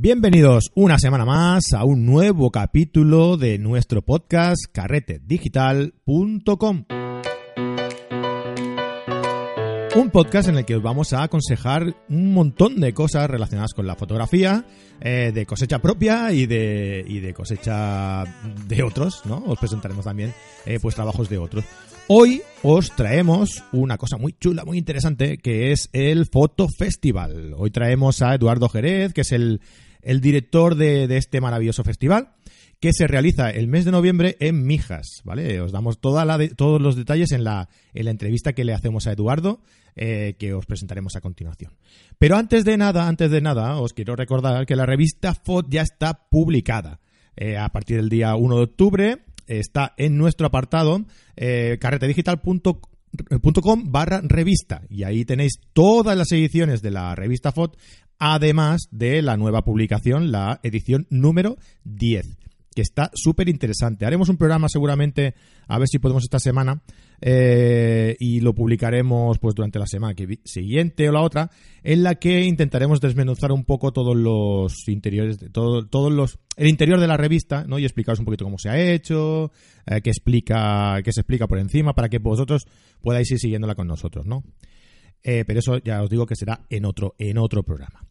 Bienvenidos una semana más a un nuevo capítulo de nuestro podcast carretedigital.com. Un podcast en el que os vamos a aconsejar un montón de cosas relacionadas con la fotografía, eh, de cosecha propia y de, y de cosecha de otros, ¿no? Os presentaremos también eh, pues trabajos de otros. Hoy os traemos una cosa muy chula, muy interesante, que es el Foto Festival. Hoy traemos a Eduardo Jerez, que es el, el director de, este maravilloso festival que se realiza el mes de noviembre en Mijas, ¿vale? Os damos todos los detalles en la, en la entrevista que le hacemos a Eduardo, eh, que os presentaremos a continuación. Pero antes de nada, antes de nada, os quiero recordar que la revista FOD ya está publicada. Eh, a partir del día 1 de octubre está en nuestro apartado eh, carretedigital.com barra revista y ahí tenéis todas las ediciones de la revista FOD además de la nueva publicación, la edición número 10 que está súper interesante. Haremos un programa seguramente, a ver si podemos esta semana, eh, y lo publicaremos pues durante la semana que siguiente o la otra, en la que intentaremos desmenuzar un poco todos los interiores, de todo, todos los, el interior de la revista, ¿no? Y explicaros un poquito cómo se ha hecho, eh, qué explica, qué se explica por encima, para que vosotros podáis ir siguiéndola con nosotros, ¿no? Eh, pero eso ya os digo que será en otro, en otro programa.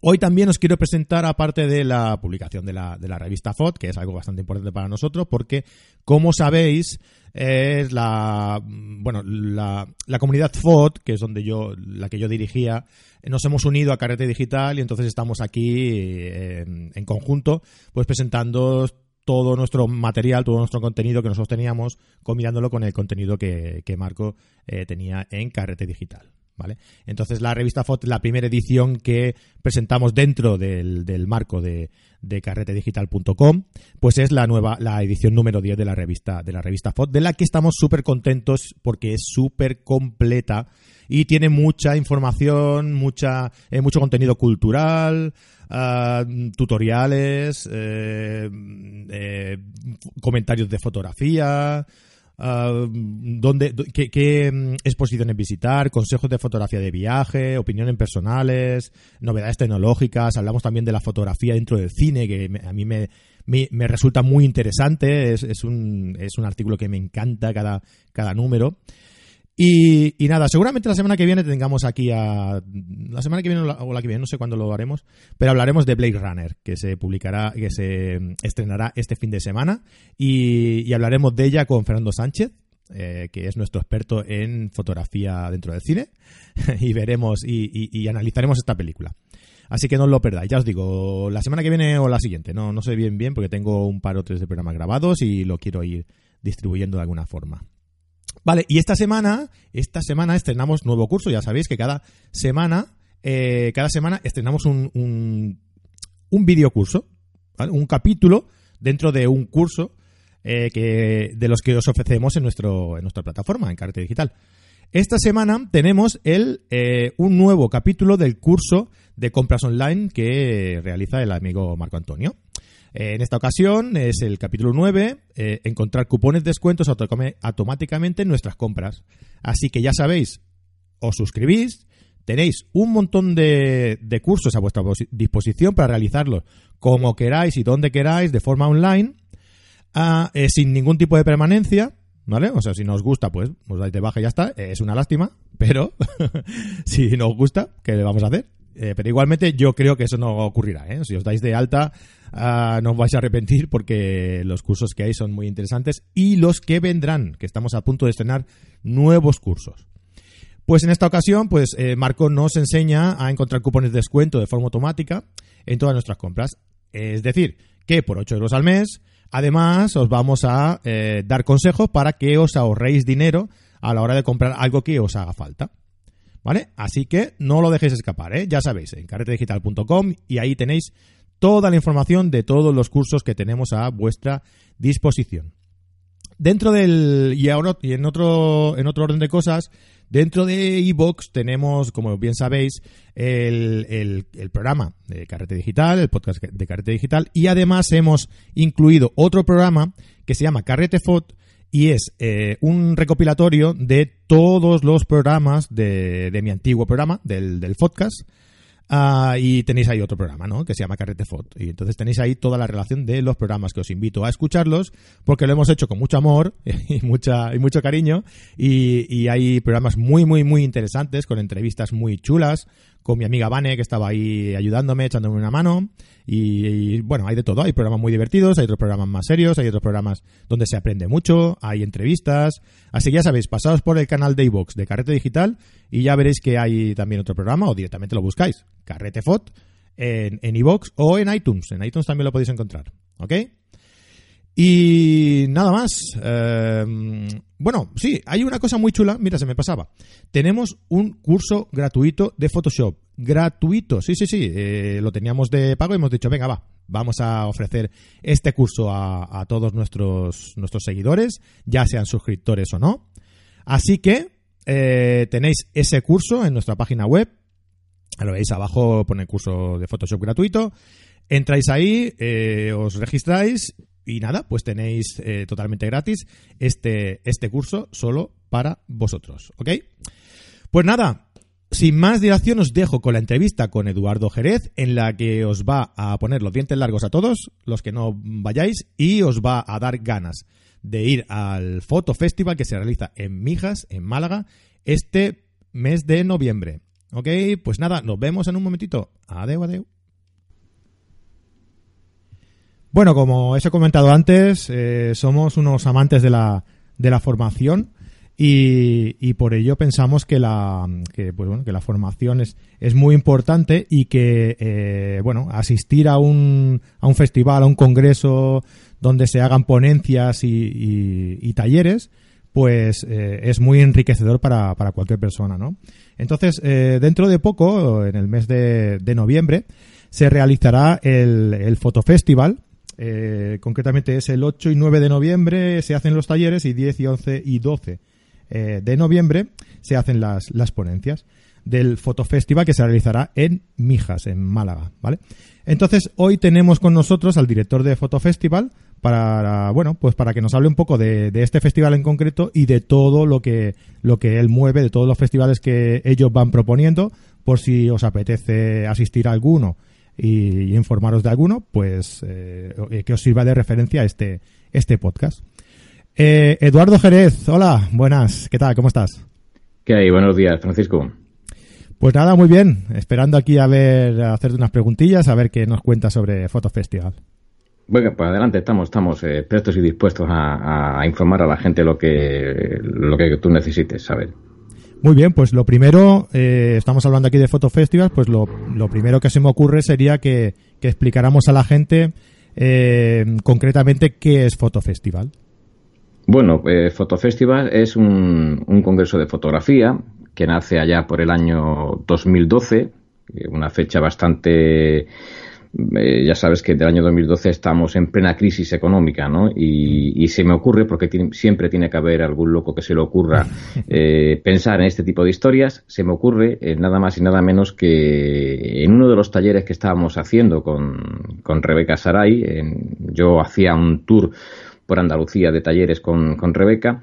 Hoy también os quiero presentar, aparte de la publicación de la, de la revista FOD, que es algo bastante importante para nosotros, porque, como sabéis, es la bueno la, comunidad FOD, que es donde yo la que yo dirigía, nos hemos unido a Carrete Digital y entonces estamos aquí en, en conjunto, pues presentando todo nuestro material, todo nuestro contenido que nosotros teníamos, combinándolo con el contenido que, que Marco eh, tenía en Carrete Digital. ¿Vale? Entonces la revista FOT, la primera edición que presentamos dentro del, del marco de, de carretedigital.com, pues es la nueva, la edición número 10 de la revista, de la revista FOT, de la que estamos súper contentos porque es súper completa y tiene mucha información, mucha, eh, mucho contenido cultural, uh, tutoriales, eh, eh, comentarios de fotografía, Uh, dónde, qué, qué, mm, exposiciones visitar, consejos de fotografía de viaje, opiniones personales, novedades tecnológicas. Hablamos también de la fotografía dentro del cine, que a mí me, me, me resulta muy interesante. Es, es, un, es un artículo que me encanta cada, cada número. Y, nada, seguramente la semana que viene tengamos aquí a. La semana que viene o la, que viene, no sé cuándo lo haremos, pero hablaremos de Blade Runner, que se publicará, que se estrenará este fin de semana, y, hablaremos de ella con Fernando Sánchez, eh, que es nuestro experto en fotografía dentro del cine, y veremos y, y, analizaremos esta película. Así que no os lo perdáis, ya os digo, la semana que viene o la siguiente, no, no sé bien bien porque tengo un par o tres de programas grabados y lo quiero ir distribuyendo de alguna forma. Vale, y esta semana, esta semana estrenamos nuevo curso. Ya sabéis que cada semana, eh, cada semana estrenamos un, un, un videocurso, ¿vale? un capítulo dentro de un curso eh, que, de los que os ofrecemos en, nuestro, en nuestra plataforma, en Carrete Digital. Esta semana tenemos el, eh, un nuevo capítulo del curso de compras online que realiza el amigo Marco Antonio. Eh, en esta ocasión es el capítulo 9, eh, encontrar cupones de descuentos automáticamente en nuestras compras. Así que ya sabéis, os suscribís, tenéis un montón de, cursos a vuestra disposición para realizarlos como queráis y donde queráis, de forma online, uh, eh, sin ningún tipo de permanencia. ¿Vale? O sea, si no os gusta, pues os dais de baja y ya está. Es una lástima, pero si no os gusta, ¿qué le vamos a hacer? Eh, pero igualmente yo creo que eso no ocurrirá. ¿eh? Si os dais de alta, uh, no os vais a arrepentir porque los cursos que hay son muy interesantes y los que vendrán, que estamos a punto de estrenar nuevos cursos. Pues en esta ocasión, pues eh, Marco nos enseña a encontrar cupones de descuento de forma automática en todas nuestras compras. Es decir, que por 8 euros al mes, además os vamos a eh, dar consejos para que os ahorréis dinero a la hora de comprar algo que os haga falta. ¿Vale? Así que no lo dejéis escapar, ¿eh? Ya sabéis, en carretedigital.com y ahí tenéis toda la información de todos los cursos que tenemos a vuestra disposición. Dentro del. Y, ahora, y en, otro, en otro orden de cosas, dentro de iBox tenemos, como bien sabéis, el, el, programa de Carrete Digital, el podcast de Carrete Digital, y además hemos incluido otro programa que se llama Carrete Fot, y es eh, un recopilatorio de todos los programas de, de mi antiguo programa, del, del podcast, Ah, y tenéis ahí otro programa, ¿no? Que se llama Carrete Fot. Y entonces tenéis ahí toda la relación de los programas que os invito a escucharlos porque lo hemos hecho con mucho amor y, mucha, y mucho cariño. Y, y hay programas muy, muy, muy interesantes con entrevistas muy chulas con mi amiga Vane, que estaba ahí ayudándome, echándome una mano. Y, bueno, hay de todo. Hay programas muy divertidos, hay otros programas más serios, hay otros programas donde se aprende mucho, hay entrevistas. Así que ya sabéis, pasados por el canal de iVox de Carrete Digital y ya veréis que hay también otro programa o directamente lo buscáis. Carrete Fot en iVox o en iTunes. En iTunes también lo podéis encontrar. ¿Ok? Y nada más. Em, bueno, sí, hay una cosa muy chula. Mira, se me pasaba. Tenemos un curso gratuito de Photoshop. Gratuito, sí, sí, sí. Eh, lo teníamos de pago y hemos dicho, venga, va, vamos a ofrecer este curso a, todos nuestros, nuestros seguidores, ya sean suscriptores o no. Así que eh, tenéis ese curso en nuestra página web. Lo veis abajo, pone curso de Photoshop gratuito. Entráis ahí, eh, os registráis y nada, pues tenéis eh, totalmente gratis este, este curso solo para vosotros, ¿ok? Pues nada, sin más dilación os dejo con la entrevista con Eduardo Jerez, en la que os va a poner los dientes largos a todos, los que no vayáis, y os va a dar ganas de ir al Foto Festival que se realiza en Mijas, en Málaga, este mes de noviembre. ¿Ok? Pues nada, nos vemos en un momentito. Adeu, adeu. Bueno, como os he comentado antes, eh, somos unos amantes de la, de la formación y, por ello pensamos que la, que, pues bueno, que la formación es, es muy importante y que eh, bueno, asistir a un, a un festival, a un congreso donde se hagan ponencias y, talleres, pues eh, es muy enriquecedor para, para cualquier persona, ¿no? Entonces, dentro de poco, en el mes de, de noviembre, se realizará el, el Fotofestival, eh, concretamente es el 8 y 9 de noviembre se hacen los talleres y 10 y 11 y 12 eh, de noviembre se hacen las, las ponencias del Fotofestival que se realizará en Mijas, en Málaga, ¿vale? Entonces, hoy tenemos con nosotros al director de Fotofestival para, bueno, pues para que nos hable un poco de, este festival en concreto y de todo lo que, lo que él mueve, de todos los festivales que ellos van proponiendo, por si os apetece asistir a alguno y, informaros de alguno, pues eh, que os sirva de referencia este, este podcast. Eh, Eduardo Jerez, hola, buenas, ¿qué tal? ¿Cómo estás? ¿Qué hay? Buenos días, Francisco. Pues nada, muy bien. Esperando aquí a ver, a hacerte unas preguntillas, a ver qué nos cuentas sobre Foto Festival. Bueno, pues adelante, estamos, estamos eh, prestos y dispuestos a, a, informar a la gente lo que, lo que tú necesites saber. Muy bien, pues lo primero, eh, estamos hablando aquí de Photo Festival, pues lo, primero que se me ocurre sería que, explicáramos a la gente eh, concretamente qué es Photo Festival. Bueno, eh, Festival es un, un, congreso de fotografía que nace allá por el año 2012, una fecha bastante eh, ya sabes que del año 2012 estamos en plena crisis económica, ¿no? Y, se me ocurre, porque siempre tiene que haber algún loco que se le ocurra eh, pensar en este tipo de historias, se me ocurre eh, nada más y nada menos que en uno de los talleres que estábamos haciendo con, con Rebeca Saray, yo hacía un tour por Andalucía de talleres con, con Rebeca,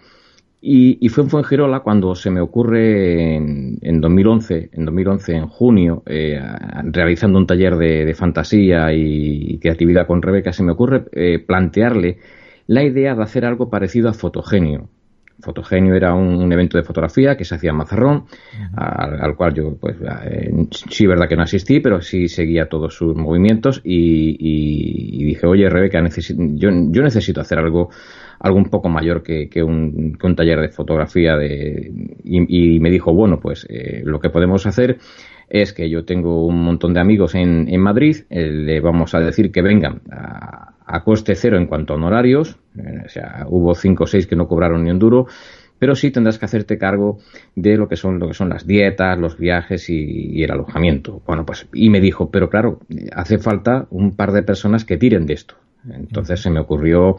y, fue en Fuengirola cuando se me ocurre en, 2011, en 2011, en junio, eh, realizando un taller de, fantasía y, creatividad con Rebeca, se me ocurre eh, plantearle la idea de hacer algo parecido a Fotogenio. Fotogenio era un, evento de fotografía que se hacía en Mazarrón, al, cual yo, pues, eh, sí, verdad que no asistí, pero sí seguía todos sus movimientos y, dije, oye, Rebeca, yo, yo necesito hacer algo algo un poco mayor que, un, taller de fotografía de, y, me dijo, bueno, pues eh, lo que podemos hacer es que yo tengo un montón de amigos en, en Madrid, eh, le vamos a decir que vengan a, coste cero en cuanto a honorarios, o sea, hubo cinco o seis que no cobraron ni un duro, pero sí tendrás que hacerte cargo de lo que son lo que son las dietas, los viajes y, el alojamiento. Bueno, pues y me dijo, pero claro, hace falta un par de personas que tiren de esto. Entonces se me ocurrió,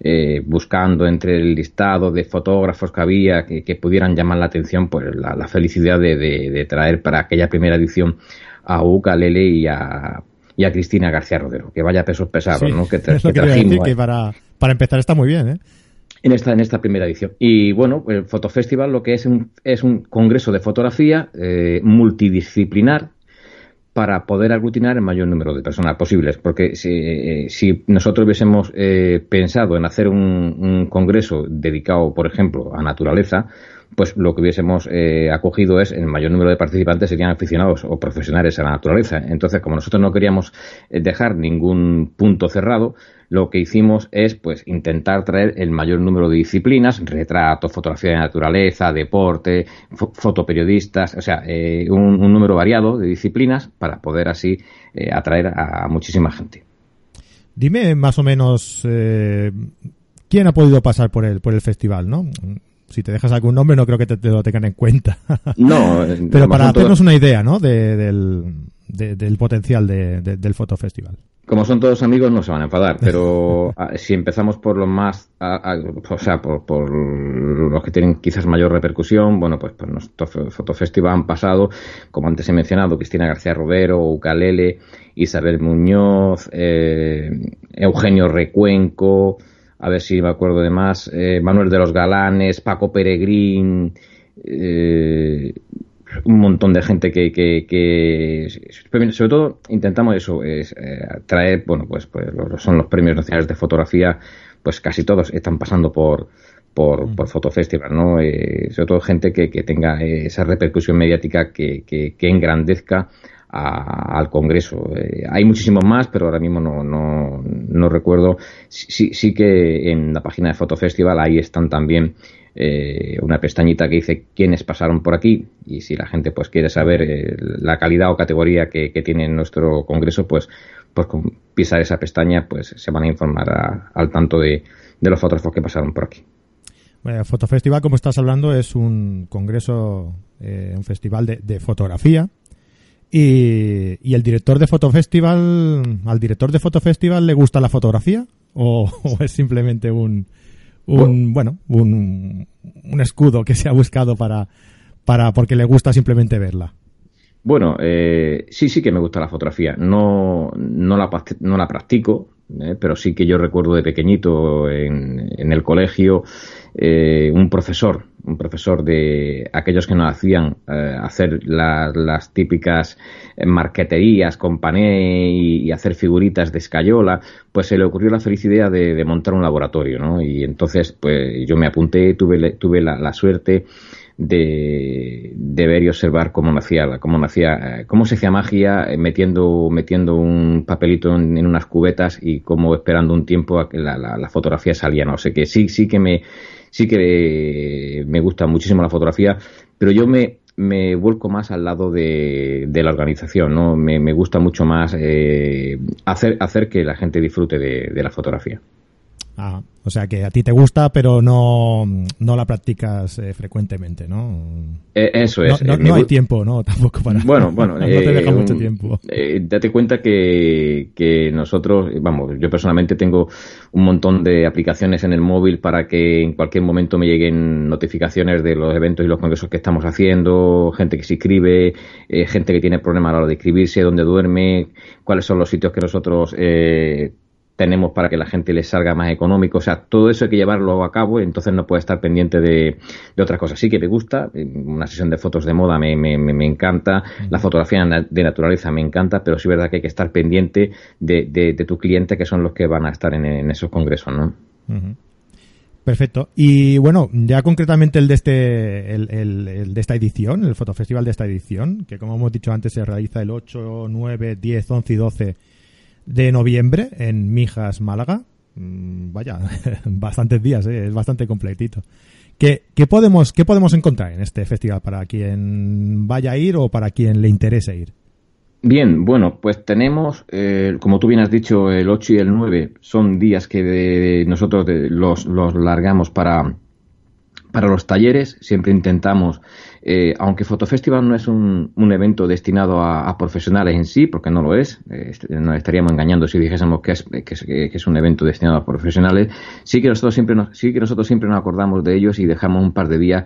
eh, buscando entre el listado de fotógrafos que había que, pudieran llamar la atención, pues la, felicidad de, traer para aquella primera edición a Uca Lele y a, y a Cristina García Rodero, que vaya pesos pesados, ¿no? Que, que, para, para empezar está muy bien, ¿eh? En esta, en esta primera edición. Y bueno, el Fotofestival lo que es un, es un congreso de fotografía eh, multidisciplinar para poder aglutinar el mayor número de personas posibles. Porque si, eh, si nosotros hubiésemos eh, pensado en hacer un, congreso dedicado, por ejemplo, a naturaleza, pues lo que hubiésemos eh, acogido es el mayor número de participantes serían aficionados o profesionales a la naturaleza. Entonces, como nosotros no queríamos dejar ningún punto cerrado, lo que hicimos es pues intentar traer el mayor número de disciplinas, retrato, fotografía de naturaleza, deporte, fotoperiodistas, o sea, eh, un, número variado de disciplinas para poder así eh, atraer a muchísima gente. Dime más o menos eh, quién ha podido pasar por el, por el festival, ¿no? Si te dejas algún nombre no creo que te, lo tengan en cuenta. No, pero para hacernos una idea, ¿no? del, del potencial del fotofestival. Como son todos amigos, no se van a enfadar, pero si empezamos por los más, o sea, por, los que tienen quizás mayor repercusión, bueno, pues, pues nuestro fotofestival han pasado, como antes he mencionado, Cristina García Rodero, Ucalele, Isabel Muñoz, eh, Eugenio Recuenco, a ver si me acuerdo de más, eh, Manuel de los Galanes, Paco Peregrín, eh, un montón de gente que, que, sobre todo intentamos eso es eh, traer bueno pues, pues son los premios nacionales de fotografía pues casi todos están pasando por por, mm. por Fotofestival, ¿no? Eh, sobre todo gente que, que tenga esa repercusión mediática que, que, engrandezca al Congreso. Eh, hay muchísimos más, pero ahora mismo no, no, no recuerdo. Sí, sí que en la página de Fotofestival ahí están también eh, una pestañita que dice quiénes pasaron por aquí y si la gente pues quiere saber eh, la calidad o categoría que, tiene nuestro congreso pues pues con pisar esa pestaña pues se van a informar al tanto de, los fotógrafos que pasaron por aquí. Bueno, Fotofestival, como estás hablando, es un congreso, eh, un festival de, fotografía. Y, y, el director de Fotofestival, al director de Fotofestival le gusta la fotografía o es simplemente un, un, bueno, un, un escudo que se ha buscado para, para, porque le gusta simplemente verla. Bueno, eh, sí, sí que me gusta la fotografía. No, no, la, no la practico, eh, pero sí que yo recuerdo de pequeñito en, en el colegio eh, un profesor, un profesor de aquellos que nos hacían eh, hacer las típicas marqueterías con pané y, hacer figuritas de escayola, pues se le ocurrió la feliz idea de, montar un laboratorio, ¿no? Y entonces, pues yo me apunté, tuve, tuve la, suerte de, ver y observar cómo hacía, cómo hacía, cómo se hacía magia metiendo, metiendo un papelito en, unas cubetas y cómo esperando un tiempo a que la, fotografía salía, ¿no? O sea que sí, sí que me, sí que me gusta muchísimo la fotografía, pero yo me, me vuelco más al lado de, de la organización, ¿no? Me, me gusta mucho más eh, hacer, hacer que la gente disfrute de, de la fotografía. Ah, o sea que a ti te gusta, pero no, no la practicas eh, frecuentemente, ¿no? Eh, eso es. No, no, hay tiempo, ¿no? Tampoco para. Bueno, bueno. no te deja mucho tiempo. date cuenta que, que nosotros, vamos, yo personalmente tengo un montón de aplicaciones en el móvil para que en cualquier momento me lleguen notificaciones de los eventos y los congresos que estamos haciendo, gente que se inscribe, gente que tiene problemas a la hora de inscribirse, dónde duerme, cuáles son los sitios que nosotros eh, tenemos para que la gente les salga más económico. O sea, todo eso hay que llevarlo a cabo, entonces no puede estar pendiente de, de otras cosas. Sí que me gusta, una sesión de fotos de moda me, me, me encanta, la fotografía de naturaleza me encanta, pero sí es verdad que hay que estar pendiente de, de, tu cliente, que son los que van a estar en, esos congresos, ¿no? Perfecto. Y bueno, ya concretamente el de este, el, el, de esta edición, el fotofestival de esta edición, que como hemos dicho antes se realiza el 8, 9, 10, 11 y 12 de noviembre en Mijas, Málaga. Mm, vaya, bastantes días, ¿eh? es bastante completito. ¿Qué, ¿Qué, podemos, ¿Qué podemos encontrar en este festival para quien vaya a ir o para quien le interese ir? Bien, bueno, pues tenemos, eh, como tú bien has dicho, el 8 y el 9 son días que nosotros los, los largamos para, para los talleres. Siempre intentamos eh, aunque Fotofestival no es un, evento destinado a, profesionales en sí, porque no lo es, eh, nos estaríamos engañando si dijésemos que es, que es, un evento destinado a profesionales, sí que nosotros siempre nos, sí que nosotros siempre nos acordamos de ellos y dejamos un par de días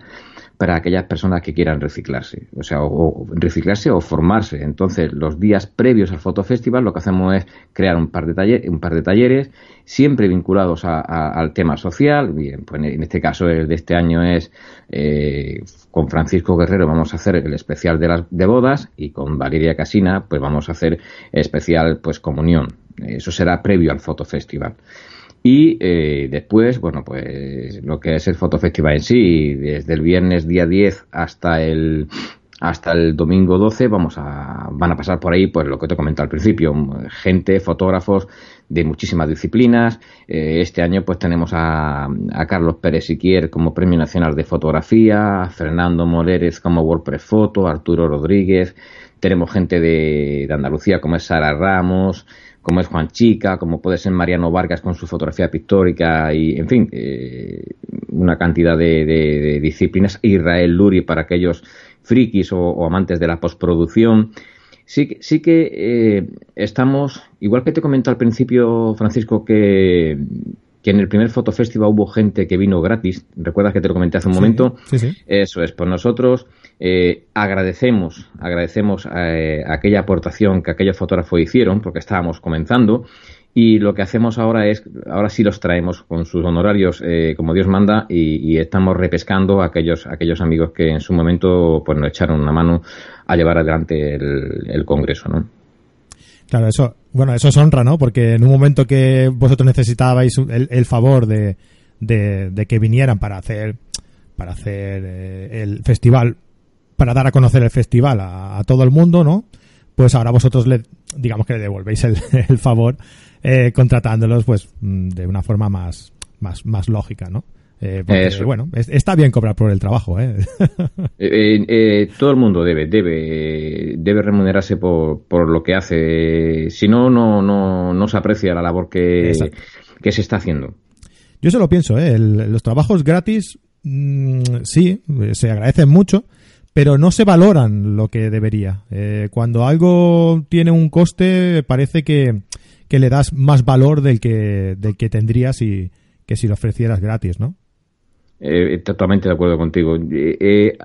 para aquellas personas que quieran reciclarse, o sea, o, reciclarse o formarse. Entonces, los días previos al Fotofestival lo que hacemos es crear un par de, talleres, un par de talleres siempre vinculados al tema social. Bien, pues en este caso el de este año es eh, con Francisco Guerrero vamos a hacer el especial de las de bodas y con Valeria Casina pues vamos a hacer especial pues comunión. Eso será previo al Fotofestival. Y eh, después, bueno, pues lo que es el Fotofestival en sí, desde el viernes día 10 hasta el hasta el domingo 12 vamos a, van a pasar por ahí, pues lo que te comenté al principio, gente, fotógrafos de muchísimas disciplinas. Eh, este año pues tenemos a, a Carlos Pérez Siquier como Premio Nacional de Fotografía, a Fernando Moleres como WordPress Foto, Arturo Rodríguez, tenemos gente de, de Andalucía como es Sara Ramos, como es Juan Chica, como puede ser Mariano Vargas con su fotografía pictórica y, en fin, eh, una cantidad de, disciplinas. Israel Luri para aquellos frikis o, amantes de la postproducción. Sí, sí que eh, estamos, igual que te comenté al principio, Francisco, que, que en el primer fotofestival hubo gente que vino gratis. ¿Recuerdas que te lo comenté hace un momento? Sí, sí. Eso es, pues nosotros eh, agradecemos, agradecemos eh, aquella aportación que aquellos fotógrafos hicieron, porque estábamos comenzando, y lo que hacemos ahora es, ahora sí los traemos con sus honorarios eh, como Dios manda y, estamos repescando a aquellos, aquellos amigos que en su momento pues nos echaron una mano a llevar adelante el, congreso, ¿no? Claro, eso, bueno, eso es honra, ¿no? Porque en un momento que vosotros necesitabais el, favor de, de, que vinieran para hacer, para hacer el festival para dar a conocer el festival a, todo el mundo, ¿no? Pues ahora vosotros le, digamos que le devolvéis el, favor eh, contratándolos, pues, mm, de una forma más, más, más lógica, ¿no? Eh, porque, bueno, está bien cobrar por el trabajo, ¿eh? eh, todo el mundo debe, debe, debe remunerarse por, por lo que hace. Si no, no, no, no se aprecia la labor que, que se está haciendo. Yo se lo pienso, ¿eh? los trabajos gratis, mm, sí, se agradecen mucho, pero no se valoran lo que debería. Eh, cuando algo tiene un coste, parece que, que, le das más valor del que, del que tendrías y que si lo ofrecieras gratis, ¿no? Eh, totalmente de acuerdo contigo. Eh, eh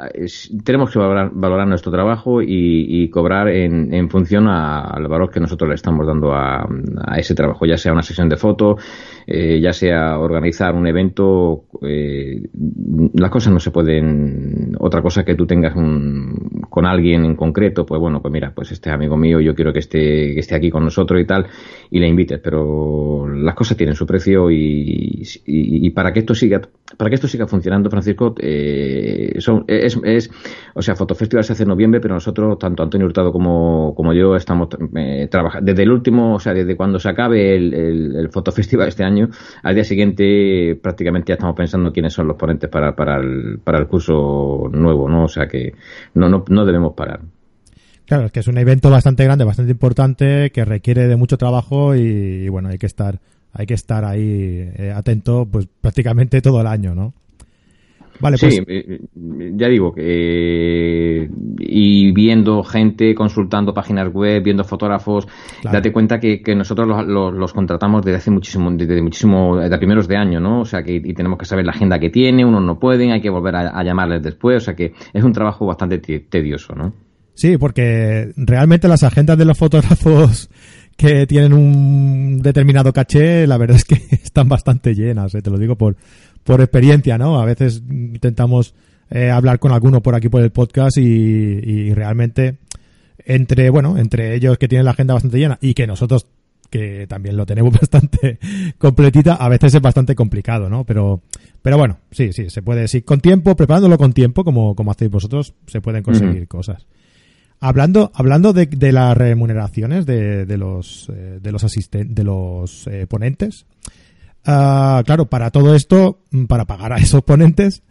tenemos que valorar, nuestro trabajo y, cobrar en, en función al valor que nosotros le estamos dando a, a, ese trabajo, ya sea una sesión de foto, eh, ya sea organizar un evento. Eh, las cosas no se pueden. Otra cosa que tú tengas un, con alguien en concreto, pues bueno, pues mira, pues este amigo mío, yo quiero que esté, que esté aquí con nosotros y tal, y le invites, pero las cosas tienen su precio y, y, y para que esto siga, para que esto siga funcionando, Francisco, eh, es, es, o sea, Fotofestival se hace en noviembre, pero nosotros, tanto Antonio Hurtado como, como yo, estamos eh, trabajando desde el último, o sea, desde cuando se acabe el, el, Fotofestival este año, al día siguiente prácticamente ya estamos pensando quiénes son los ponentes para, para, el, para el curso nuevo, ¿no? O sea que no, no, no debemos parar. Claro, es que es un evento bastante grande, bastante importante, que requiere de mucho trabajo y, bueno, hay que estar, hay que estar ahí eh, atento, pues prácticamente todo el año, ¿no? Vale, sí, pues... Eh, ya digo, eh, y viendo gente, consultando páginas web, viendo fotógrafos, date cuenta que, nosotros los, contratamos desde hace muchísimo, desde muchísimo, de primeros de año, ¿no? O sea, que y tenemos que saber la agenda que tiene, unos no pueden, hay que volver a, llamarles después, o sea que es un trabajo bastante tedioso, ¿no? Sí, porque realmente las agendas de los fotógrafos que tienen un determinado caché, la verdad es que están bastante llenas, ¿eh? te lo digo por, por experiencia, ¿no? A veces intentamos eh, hablar con alguno por aquí por el podcast y, realmente entre, bueno, entre ellos que tienen la agenda bastante llena y que nosotros que también lo tenemos bastante completita, a veces es bastante complicado, ¿no? Pero, pero bueno, sí, sí, se puede, sí, con tiempo, preparándolo con tiempo, como, como hacéis vosotros, se pueden conseguir cosas. Hablando, hablando de, de las remuneraciones de, de los, eh, de los asistentes, de los eh, ponentes, Ah, claro, para todo esto, mm, para pagar a esos ponentes,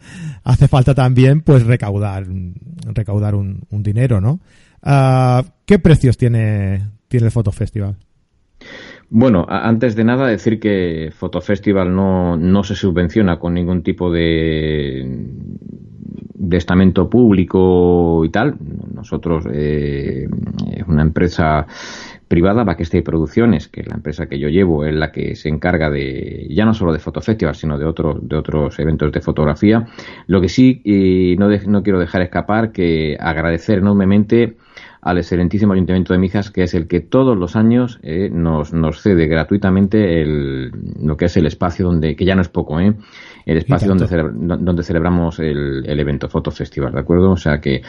hace falta también, pues, recaudar, recaudar un, dinero, ¿no? Ah, ¿Qué precios tiene, tiene el Fotofestival? Bueno, antes de nada decir que Fotofestival no, no se subvenciona con ningún tipo de, de estamento público y tal. Nosotros eh, es una empresa privada, Backstage Producciones, que es la empresa que yo llevo, es la que se encarga de, ya no solo de fotofestivals, sino de otros, de otros eventos de fotografía. Lo que sí, y no, no quiero dejar escapar, que agradecer enormemente al excelentísimo Ayuntamiento de Mijas, que es el que todos los años eh, nos, nos cede gratuitamente el, lo que es el espacio donde, que ya no es poco, ¿eh? El espacio donde, donde celebramos el, el, evento Foto Festival, ¿de acuerdo? O sea que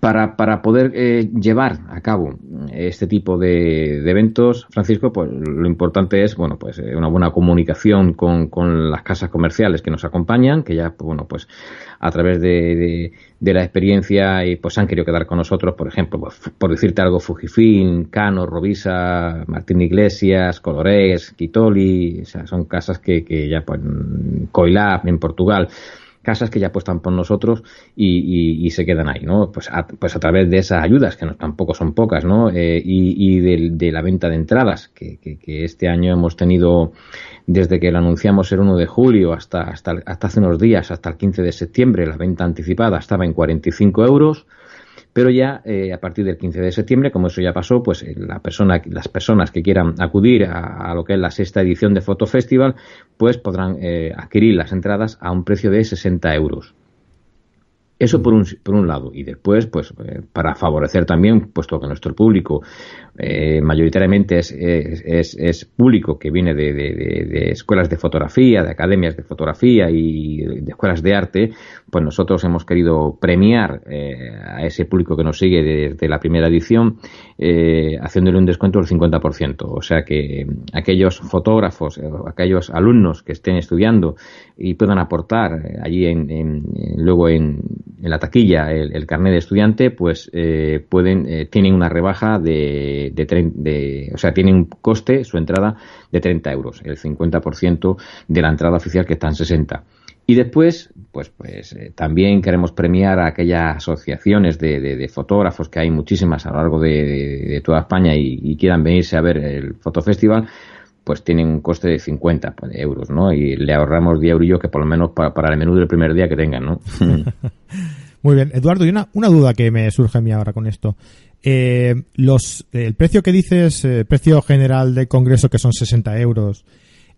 para, para poder eh, llevar a cabo este tipo de, de, eventos, Francisco, pues lo importante es, bueno, pues eh, una buena comunicación con, con las casas comerciales que nos acompañan, que ya, bueno, pues a través de, de, la experiencia y pues han querido quedar con nosotros, por ejemplo, pues, por decirte algo, Fujifilm, Cano, Rovisa, Martín Iglesias, Colores, Quitoli, o sea, son casas que, que ya, pues, Coilab en Portugal, casas que ya apuestan por nosotros y, se quedan ahí, ¿no? Pues a, pues a través de esas ayudas, que tampoco son pocas, ¿no? Eh, y, de, la venta de entradas, que, este año hemos tenido, desde que lo anunciamos el 1 de julio hasta, hasta, hasta hace unos días, hasta el 15 de septiembre, la venta anticipada estaba en 45 euros pero ya eh, a partir del 15 de septiembre, como eso ya pasó, pues eh, la persona, las personas que quieran acudir a, lo que es la sexta edición de Foto Festival, pues podrán eh, adquirir las entradas a un precio de 60 euros. Eso por un, por un lado. Y después, pues, eh, para favorecer también, puesto que nuestro público eh, mayoritariamente es, es, es, público que viene de, de, de, escuelas de fotografía, de academias de fotografía y de escuelas de arte, pues nosotros hemos querido premiar eh, a ese público que nos sigue desde la primera edición, eh, haciéndole un descuento del 50%. O sea que aquellos fotógrafos, aquellos alumnos que estén estudiando y puedan aportar allí en, en, luego en en la taquilla el, el, carnet de estudiante, pues eh, pueden eh, tienen una rebaja de, de, de, o sea, tienen un coste su entrada de 30 euros, el 50% de la entrada oficial que está en 60. Y después, pues, pues eh, también queremos premiar a aquellas asociaciones de, de, fotógrafos que hay muchísimas a lo largo de, toda España y, y, quieran venirse a ver el fotofestival, pues tienen un coste de 50 euros, ¿no? Y le ahorramos 10 euros que por lo menos para, el menú del primer día que tengan, ¿no? Muy bien, Eduardo, y una, una duda que me surge a mí ahora con esto. Eh, los, el precio que dices, el precio general del Congreso que son 60 euros,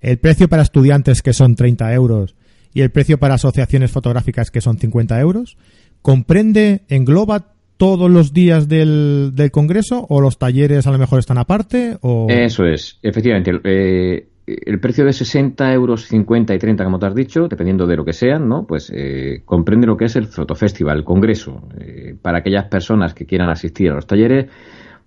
el precio para estudiantes que son 30 euros y el precio para asociaciones fotográficas que son 50 euros, ¿comprende, engloba todos los días del, del Congreso o los talleres a lo mejor están aparte? O... Eso es, efectivamente. Eh, el precio de 60 euros, 50 y 30, como te has dicho, dependiendo de lo que sean, ¿no? Pues eh, comprende lo que es el Fotofestival, el Congreso. Eh, para aquellas personas que quieran asistir a los talleres,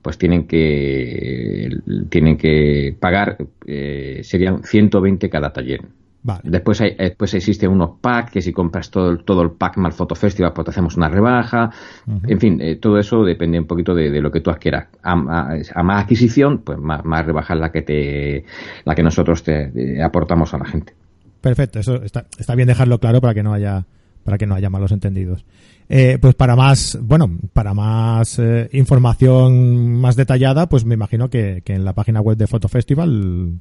pues tienen que tienen que pagar, eh, serían 120 cada taller. Vale. Después, hay, después existe unos packs que si compras todo, el, todo el pack mal Foto Festival, pues te hacemos una rebaja. Uh -huh. En fin, eh, todo eso depende un poquito de, de lo que tú quieras. A, a, a, más adquisición, pues más, más rebaja la que te, la que nosotros te, te aportamos a la gente. Perfecto, eso está, está, bien dejarlo claro para que no haya, para que no haya malos entendidos. Eh, pues para más, bueno, para más eh, información más detallada, pues me imagino que, que en la página web de Foto Festival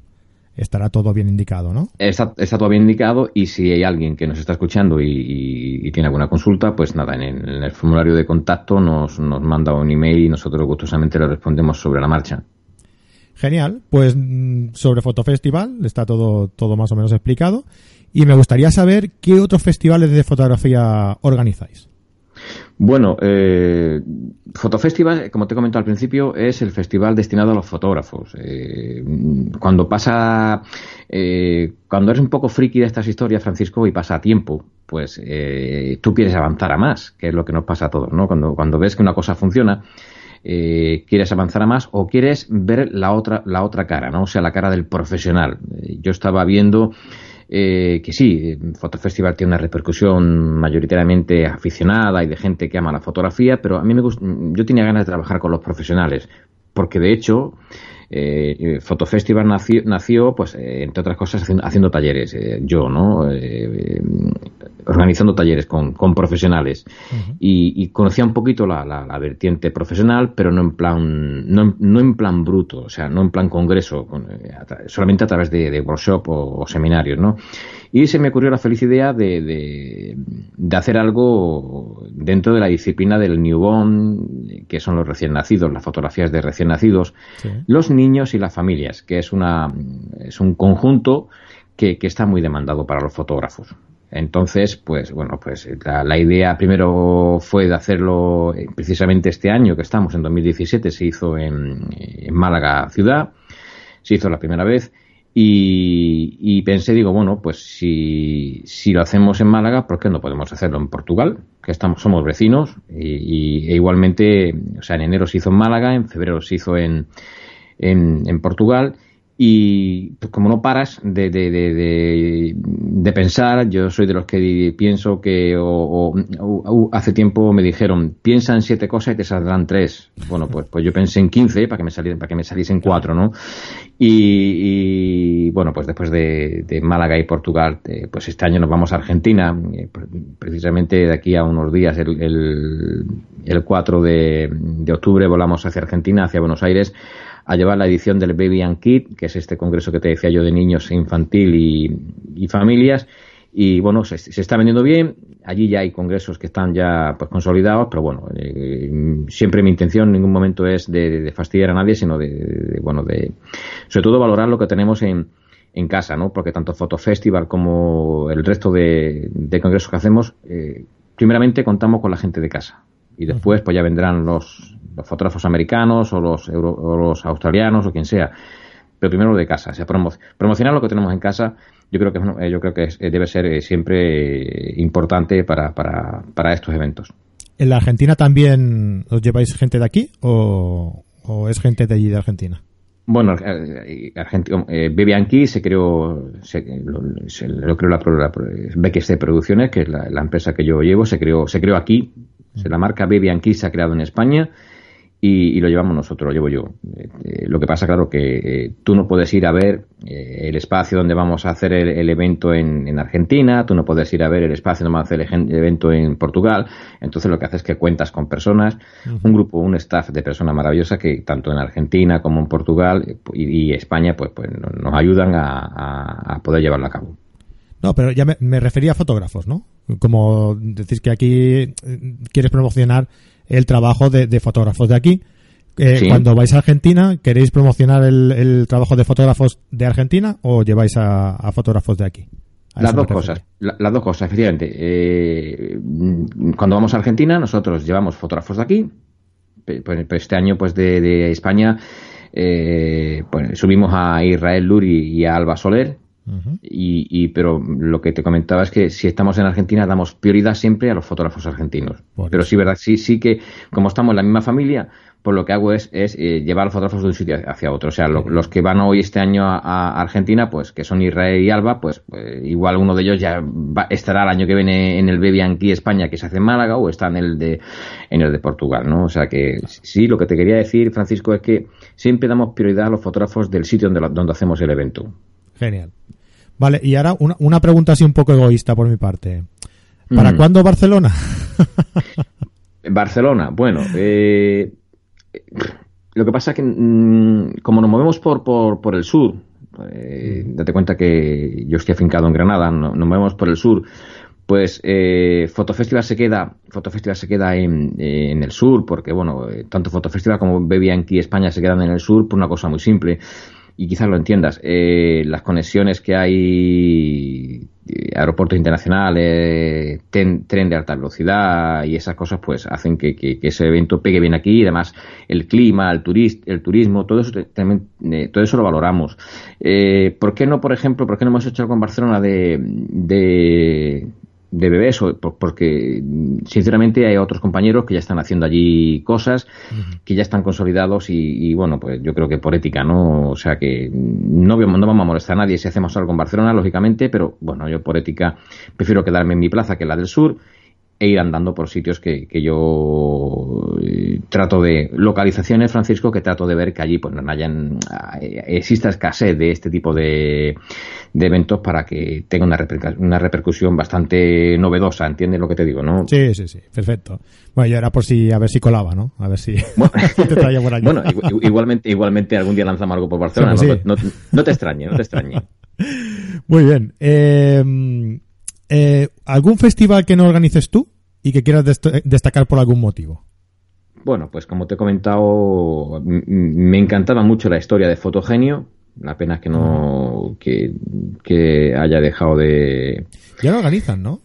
estará todo bien indicado, ¿no? Está, está, todo bien indicado y si hay alguien que nos está escuchando y, y, y tiene alguna consulta, pues nada, en el, en el formulario de contacto nos, nos, manda un email y nosotros gustosamente le respondemos sobre la marcha. Genial, pues mm, sobre Fotofestival está todo, todo más o menos explicado y me gustaría saber qué otros festivales de fotografía organizáis. Bueno, eh, Fotofestival, como te he comentado al principio, es el festival destinado a los fotógrafos. Eh, cuando pasa, eh, cuando eres un poco friki de estas historias, Francisco, y pasa tiempo, pues eh, tú quieres avanzar a más, que es lo que nos pasa a todos, ¿no? Cuando, cuando ves que una cosa funciona, eh, quieres avanzar a más o quieres ver la otra, la otra cara, ¿no? O sea, la cara del profesional. Eh, yo estaba viendo eh, que sí, Fotofestival tiene una repercusión mayoritariamente aficionada y de gente que ama la fotografía, pero a mí me gusta, yo tenía ganas de trabajar con los profesionales, porque de hecho eh, Fotofestival nació, nació pues eh, entre otras cosas haciendo, haciendo talleres, eh, yo, ¿no? Eh, organizando talleres con, con profesionales y, conocía un poquito la, la, vertiente profesional, pero no en plan no, no, en plan bruto, o sea, no en plan congreso, eh, solamente a través de, workshop o, seminarios, ¿no? Y se me ocurrió la feliz idea de, de, hacer algo dentro de la disciplina del newborn, que son los recién nacidos, las fotografías de recién nacidos, los niños y las familias, que es una es un conjunto que, está muy demandado para los fotógrafos. Entonces, pues bueno, pues la, idea primero fue de hacerlo eh, precisamente este año que estamos, en 2017, se hizo en, Málaga ciudad, se hizo la primera vez y, pensé, digo, bueno, pues si, si, lo hacemos en Málaga, ¿por qué no podemos hacerlo en Portugal? Que estamos, somos vecinos y, e igualmente, o sea, en enero se hizo en Málaga, en febrero se hizo en, en, en Portugal y pues, como no paras de, de, de, de, pensar, yo soy de los que pienso que o, hace tiempo me dijeron, piensa en siete cosas y te saldrán tres. Bueno, pues, pues yo pensé en quince para que me saliesen, para que me saliesen cuatro, ¿no? Y, bueno, pues después de, Málaga y Portugal, eh, pues este año nos vamos a Argentina, eh, precisamente de aquí a unos días, el, el, el 4 de, de octubre volamos hacia Argentina, hacia Buenos Aires, a llevar la edición del Baby and Kid, que es este congreso que te decía yo de niños infantil y, familias. Y bueno, se, está vendiendo bien. Allí ya hay congresos que están ya pues consolidados, pero bueno, eh, siempre mi intención en ningún momento es de, fastidiar a nadie, sino de, bueno, de sobre todo valorar lo que tenemos en, en casa, ¿no? Porque tanto Fotofestival como el resto de, congresos que hacemos, eh, primeramente contamos con la gente de casa y después pues ya vendrán los los fotógrafos americanos o los, los australianos o quien sea, pero primero lo de casa. O sea, promocionar lo que tenemos en casa, yo creo que, eh, yo creo que eh, debe ser eh, siempre importante para, para, para estos eventos. ¿En la Argentina también os lleváis gente de aquí o, es gente de allí de Argentina? Bueno, Argentina, eh, se creó, se, lo, creó la, la, Producciones, que es la, empresa que yo llevo, se creó, se creó aquí. la marca Baby se ha creado en España y, lo llevamos nosotros, lo llevo yo. Eh, eh, lo que pasa, claro, que eh, tú no puedes ir a ver el espacio donde vamos a hacer el, evento en, Argentina, tú no puedes ir a ver el espacio donde vamos a hacer el, evento en Portugal. Entonces, lo que haces es que cuentas con personas, un grupo, un staff de personas maravillosas que tanto en Argentina como en Portugal y, España, pues, pues nos ayudan a, poder llevarlo a cabo. No, pero ya me, me, refería a fotógrafos, ¿no? Como decís que aquí quieres promocionar el trabajo de, fotógrafos de aquí. Eh, cuando vais a Argentina, ¿queréis promocionar el, trabajo de fotógrafos de Argentina o lleváis a, fotógrafos de aquí? Las dos cosas, las dos cosas, efectivamente. Eh, cuando vamos a Argentina, nosotros llevamos fotógrafos de aquí. Pues, este año, pues de, España, eh, pues, subimos a Israel Luri y a Alba Soler, y, pero lo que te comentaba es que si estamos en Argentina damos prioridad siempre a los fotógrafos argentinos. pero sí, verdad, sí, sí que como estamos en la misma familia, pues lo que hago es, es eh, llevar a los fotógrafos de un sitio hacia otro. O sea, los que van hoy este año a, Argentina, pues que son Israel y Alba, pues, pues igual uno de ellos ya estará el año que viene en el Baby aquí España que se hace en Málaga o está en el de en el de Portugal, ¿no? O sea que sí, lo que te quería decir, Francisco, es que siempre damos prioridad a los fotógrafos del sitio donde, donde hacemos el evento. Genial. Vale, y ahora una, una pregunta así un poco egoísta por mi parte. ¿Para mm. cuándo Barcelona? Barcelona, bueno, eh, lo que pasa es que mm, como nos movemos por, por, por el sur, eh, mm. date cuenta que yo estoy afincado en Granada, nos movemos por el sur, pues eh, Fotofestival se queda, Fotofestival se queda en, en el sur, porque bueno, eh, tanto Fotofestival como Baby aquí España se quedan en el sur por una cosa muy simple y quizás lo entiendas, eh, las conexiones que hay, eh, aeropuertos internacionales, tren de alta velocidad y esas cosas, pues hacen que, ese evento pegue bien aquí además el clima, el, el turismo, todo eso, también, eh, todo eso lo valoramos. ¿Por qué no, por ejemplo, por qué no hemos hecho algo en Barcelona de, de de bebés, porque sinceramente hay otros compañeros que ya están haciendo allí cosas, que ya están consolidados y, bueno, pues yo creo que por ética, ¿no? O sea que no, no vamos a molestar a nadie si hacemos algo en Barcelona, lógicamente, pero bueno, yo por ética prefiero quedarme en mi plaza que en la del sur e ir andando por sitios que, que yo eh, trato de localizaciones Francisco que trato de ver que allí pues no hayan eh, exista escasez de este tipo de, de eventos para que tenga una, una repercusión bastante novedosa entiendes lo que te digo no sí sí sí perfecto. Bueno yo era por si a ver si colaba no a ver si, bueno, te traía por bueno igualmente igualmente algún día lanzamos algo por Barcelona sí, sí. No, no, no, te extrañe no te extrañe. Muy bien eh, eh, ¿Algún festival que no organices tú y que quieras dest destacar por algún motivo? Bueno, pues como te he comentado, me encantaba mucho la historia de Fotogenio. La pena es que no que, que haya dejado de. Ya lo organizan, ¿no?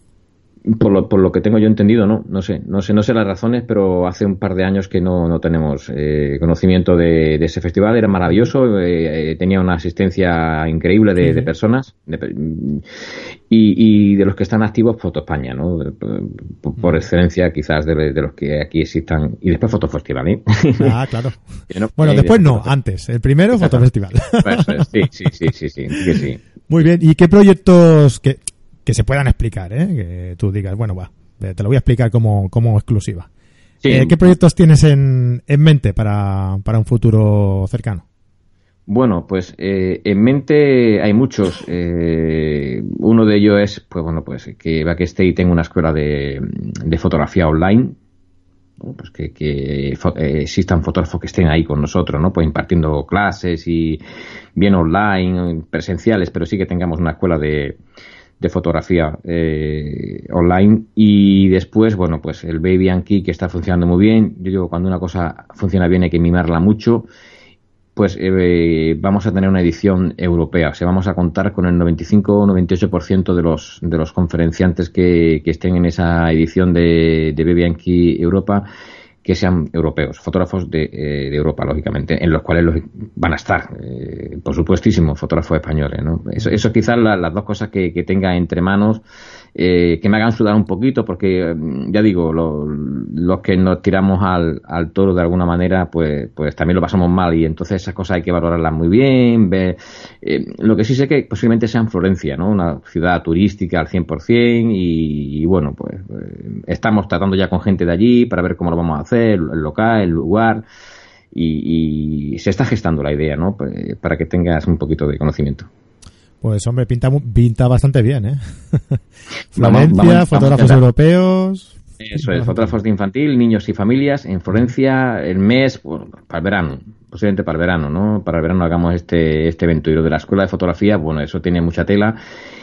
Por lo, por lo que tengo yo entendido, no, no sé, no sé, no sé las razones, pero hace un par de años que no, no tenemos eh, conocimiento de, de, ese festival. Era maravilloso, eh, tenía una asistencia increíble de, de personas de, y, y, de los que están activos Foto España, ¿no? Por, por excelencia, quizás de, los que aquí existan y después Foto Festival, ¿eh? Ah, claro. no, bueno, después no, antes. El primero Foto Festival. Pues, sí, sí, sí, sí, sí, que sí. Muy bien. ¿Y qué proyectos que que se puedan explicar, ¿eh? que tú digas, bueno, va, te lo voy a explicar como, como exclusiva. Sí. Eh, ¿Qué proyectos tienes en, en mente para, para, un futuro cercano? Bueno, pues eh, en mente hay muchos. Eh, uno de ellos es, pues bueno, pues que Backstage tenga una escuela de, de fotografía online. Pues que, que eh, existan fotógrafos que estén ahí con nosotros, ¿no? Pues impartiendo clases y bien online, presenciales, pero sí que tengamos una escuela de, de fotografía eh, online y después, bueno, pues el Baby and Key que está funcionando muy bien. Yo digo, cuando una cosa funciona bien hay que mimarla mucho. Pues eh, vamos a tener una edición europea. O sea, vamos a contar con el 95 o 98% de los, de los conferenciantes que, que estén en esa edición de, Baby and Europa que sean europeos, fotógrafos de, eh, de, Europa, lógicamente, en los cuales los van a estar, eh, por supuestísimo, fotógrafos españoles. ¿no? Eso, eso quizás la, las dos cosas que, que tenga entre manos eh, que me hagan sudar un poquito, porque mm, ya digo, lo, los que nos tiramos al, al, toro de alguna manera, pues, pues también lo pasamos mal y entonces esas cosas hay que valorarlas muy bien. Ver, eh, lo que sí sé que posiblemente sea en Florencia, ¿no? Una ciudad turística al 100% y, y bueno, pues, pues estamos tratando ya con gente de allí para ver cómo lo vamos a hacer, el local, el lugar. Y, y, se está gestando la idea, ¿no? Pues, para que tengas un poquito de conocimiento. Pues hombre, pinta, pinta bastante bien, ¿eh? Florencia, vamos, vamos, fotógrafos vamos europeos. Eso es, fotógrafos de infantil, niños y familias en Florencia, el mes, bueno, para el verano, posiblemente para el verano, ¿no? Para el verano hagamos este, este evento. Y lo de la escuela de fotografía, bueno, eso tiene mucha tela.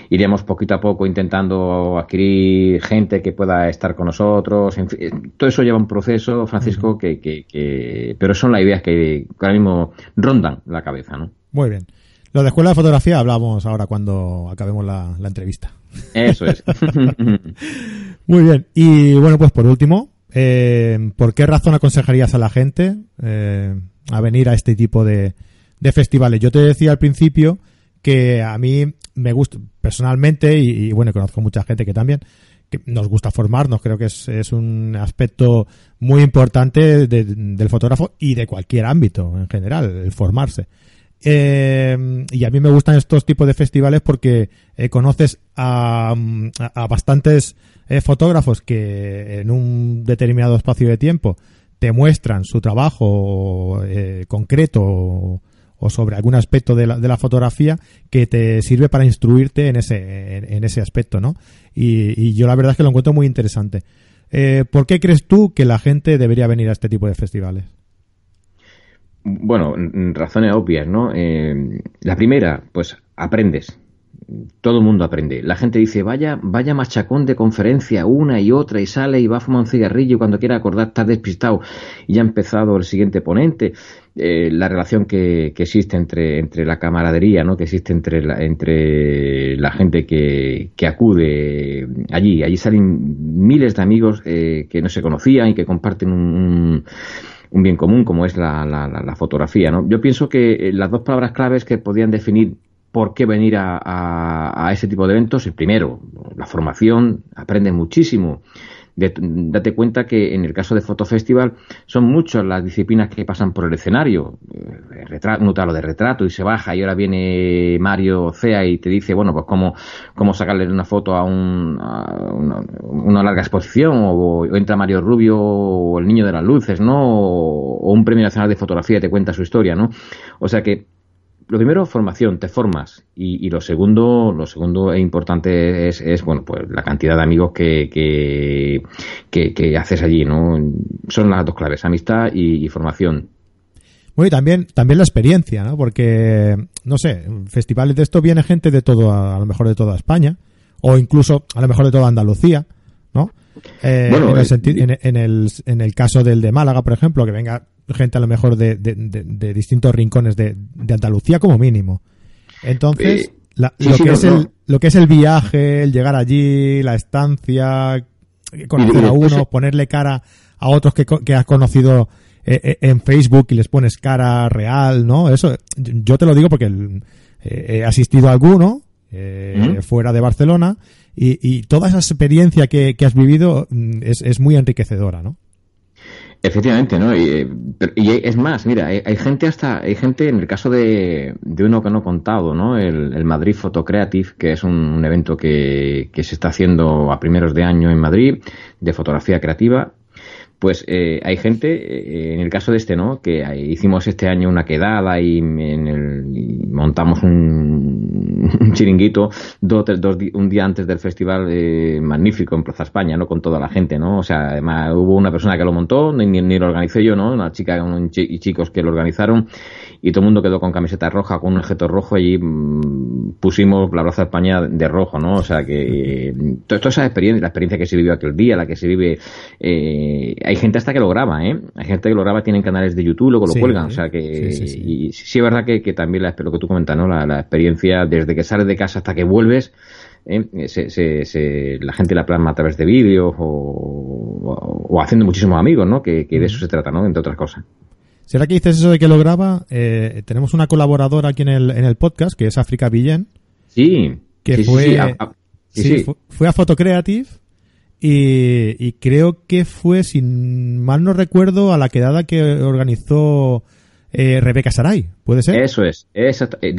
Iremos poquito a poco intentando adquirir gente que pueda estar con nosotros. En fin, todo eso lleva un proceso, Francisco, que, que, que, pero son las ideas que ahora mismo rondan la cabeza, ¿no? Muy bien. Lo de escuela de fotografía hablamos ahora cuando acabemos la, la entrevista. Eso es. Muy bien. Y bueno, pues por último, eh, ¿por qué razón aconsejarías a la gente eh, a venir a este tipo de, de, festivales? Yo te decía al principio que a mí me gusta personalmente y, y bueno, conozco mucha gente que también que nos gusta formarnos, creo que es, es un aspecto muy importante de, del fotógrafo y de cualquier ámbito en general, el formarse. Eh, y a mí me gustan estos tipos de festivales porque eh, conoces a, a, bastantes eh, fotógrafos que en un determinado espacio de tiempo te muestran su trabajo eh, concreto o, sobre algún aspecto de la, de la, fotografía que te sirve para instruirte en ese, en, en ese aspecto, ¿no? Y, y, yo la verdad es que lo encuentro muy interesante. Eh, ¿Por qué crees tú que la gente debería venir a este tipo de festivales? Bueno, razones obvias, ¿no? Eh, la primera, pues aprendes. Todo el mundo aprende. La gente dice, vaya, vaya machacón de conferencia, una y otra, y sale y va a fumar un cigarrillo y cuando quiera acordar está despistado y ya ha empezado el siguiente ponente. Eh, la relación que, que, existe entre, entre la camaradería, ¿no? Que existe entre la, entre la gente que, que acude allí. Allí salen miles de amigos eh, que no se conocían y que comparten un, un un bien común como es la, la, la, fotografía. ¿no? Yo pienso que eh, las dos palabras claves que podían definir por qué venir a, a, ese tipo de eventos, el primero, la formación, aprende muchísimo date cuenta que en el caso de Fotofestival son muchas las disciplinas que pasan por el escenario. Eh, retrato, uno de retrato y se baja y ahora viene Mario Cea y te dice, bueno, pues cómo, cómo sacarle una foto a, un, una, larga exposición o, entra Mario Rubio o el niño de las luces, ¿no? O, o un premio nacional de fotografía y te cuenta su historia, ¿no? O sea que lo primero, formación, te formas. Y, lo segundo, lo segundo e importante es, es, bueno, pues la cantidad de amigos que, que, haces allí, ¿no? Son las dos claves, amistad y, formación. Bueno, y también, también la experiencia, ¿no? Porque, no sé, festivales de esto viene gente de todo, a, lo mejor de toda España, o incluso a lo mejor de toda Andalucía, ¿no? Eh, en, el en, el, en el caso del de Málaga, por ejemplo, que venga gente a lo mejor de, de, distintos rincones de, Andalucía como mínimo. Entonces, lo, que es el, lo que es el viaje, el llegar allí, la estancia, conocer a uno, ponerle cara a otros que, que has conocido eh, eh, en Facebook y les pones cara real, ¿no? Eso, yo te lo digo porque eh, he asistido a alguno fuera de Barcelona y, y, toda esa experiencia que, que has vivido mm, es, es muy enriquecedora, ¿no? Efectivamente, ¿no? Y, es más, mira, hay, gente hasta, hay gente en el caso de, de uno que no he contado, ¿no? El, Madrid Photo Creative, que es un, evento que, que, se está haciendo a primeros de año en Madrid, de fotografía creativa, pues eh, hay gente, eh, en el caso de este, ¿no? Que hicimos este año una quedada y, en el, montamos un, chiringuito dos, dos, un día antes del festival eh, magnífico en Plaza España, ¿no? Con toda la gente, ¿no? O sea, además hubo una persona que lo montó, ni, ni lo organicé yo, ¿no? Una chica y chicos que lo organizaron y todo el mundo quedó con camiseta roja, con un objeto rojo y mm, pusimos la Plaza España de rojo, ¿no? O sea que toda esa experiencia, la experiencia que se vivió aquel día, la que se vive eh, hay gente hasta que lo graba, ¿eh? Hay gente que lo graba, tienen canales de YouTube, luego lo cuelgan. O sea que. y sí es verdad que, también la, lo que tú comentas, ¿no? La, experiencia desde que sales de casa hasta que vuelves. ¿eh? Se, la gente la plasma a través de vídeos o, haciendo muchísimos amigos, ¿no? Que, de eso se trata, ¿no? Entre otras cosas. ¿Será que dices eso de que lo graba? Eh, tenemos una colaboradora aquí en el, en el podcast, que es África Villén. Sí. Que fue, fue, fue a Photocreative y, creo que fue, si mal no recuerdo, a la quedada que organizó eh, Rebeca Saray, ¿puede ser? Eso es, eh, de,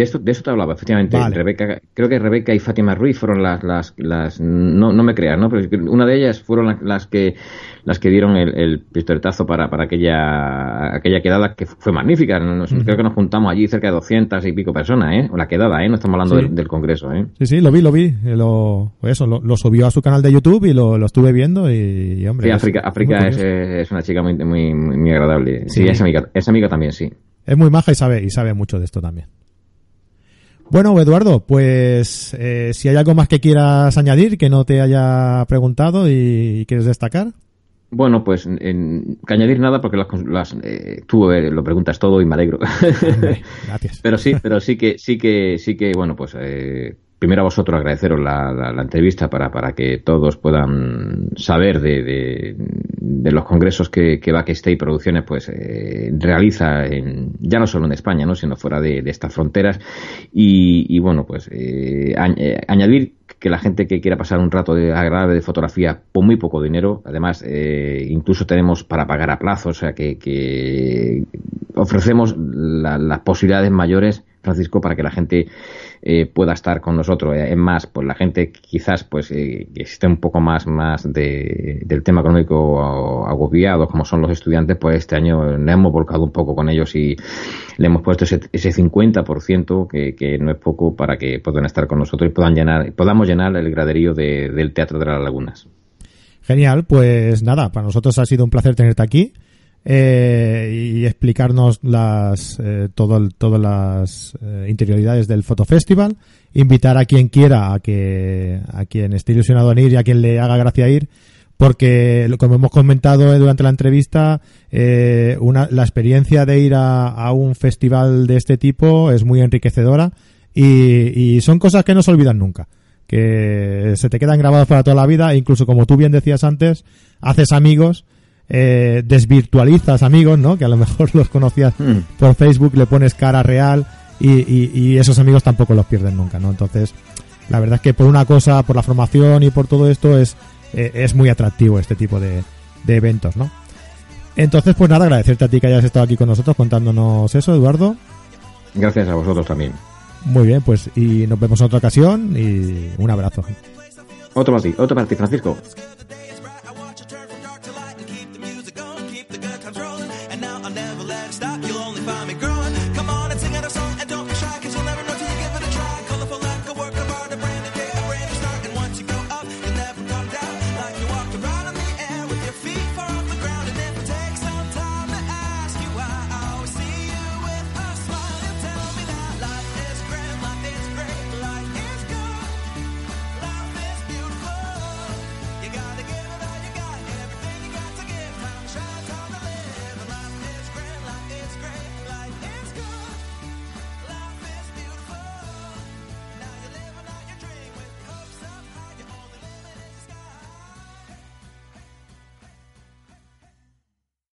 esto, de eso te hablaba, efectivamente. Rebeca, creo que Rebeca y Fátima Ruiz fueron las, las, las no, no me creas, ¿no? Pero una de ellas fueron las que las que dieron el, el pistoletazo para, para aquella, aquella quedada que fue magnífica. Creo que nos juntamos allí cerca de 200 y pico personas, ¿eh? La quedada, ¿eh? No estamos hablando del, congreso, ¿eh? Sí, sí, lo vi, lo vi. Eh, lo, eso, lo, subió a su canal de YouTube y lo, lo estuve viendo y, hombre. Sí, África, África es, es, una chica muy, muy, muy agradable. Sí, es amiga, es amiga también, sí. Es muy maja y sabe, y sabe mucho de esto también. Bueno, Eduardo, pues eh, si hay algo más que quieras añadir que no te haya preguntado y quieres destacar. Bueno, pues en, que añadir nada porque las, eh, tú eh, lo preguntas todo y me alegro. Gracias. pero sí, pero sí que sí que sí que bueno, pues eh, primero a vosotros agradeceros la, la, entrevista para, para que todos puedan saber de, de, los congresos que, que Backstage Producciones pues eh, realiza en, ya no solo en España, ¿no? sino fuera de, estas fronteras. Y, y bueno, pues eh, eh, añadir que la gente que quiera pasar un rato de agradable de fotografía por muy poco dinero, además eh, incluso tenemos para pagar a plazo, o sea que, que ofrecemos las posibilidades mayores, Francisco, para que la gente eh, pueda estar con nosotros. Es más, pues la gente quizás pues eh, esté un poco más, más de, del tema económico agobiado, como son los estudiantes, pues este año le hemos volcado un poco con ellos y le hemos puesto ese, ese 50% que, que no es poco para que puedan estar con nosotros y puedan llenar, podamos llenar el graderío del Teatro de las Lagunas. Genial, pues nada, para nosotros ha sido un placer tenerte aquí eh, y explicarnos las eh, todo todas las eh, interioridades del Fotofestival. Invitar a quien quiera, a que a quien esté ilusionado en ir y a quien le haga gracia ir, porque como hemos comentado durante la entrevista, una, la experiencia de ir a, a, un festival de este tipo es muy enriquecedora y, y son cosas que no se olvidan nunca que se te quedan grabados para toda la vida incluso como tú bien decías antes haces amigos eh, desvirtualizas amigos, ¿no? Que a lo mejor los conocías mm. por Facebook, le pones cara real y, esos amigos tampoco los pierden nunca, ¿no? Entonces, la verdad es que por una cosa, por la formación y por todo esto es eh, es muy atractivo este tipo de, de eventos, ¿no? Entonces, pues nada, agradecerte a ti que hayas estado aquí con nosotros contándonos eso, Eduardo. Gracias a vosotros también. Muy bien, pues y nos vemos en otra ocasión y un abrazo. Otro para ti, otro para ti, Francisco.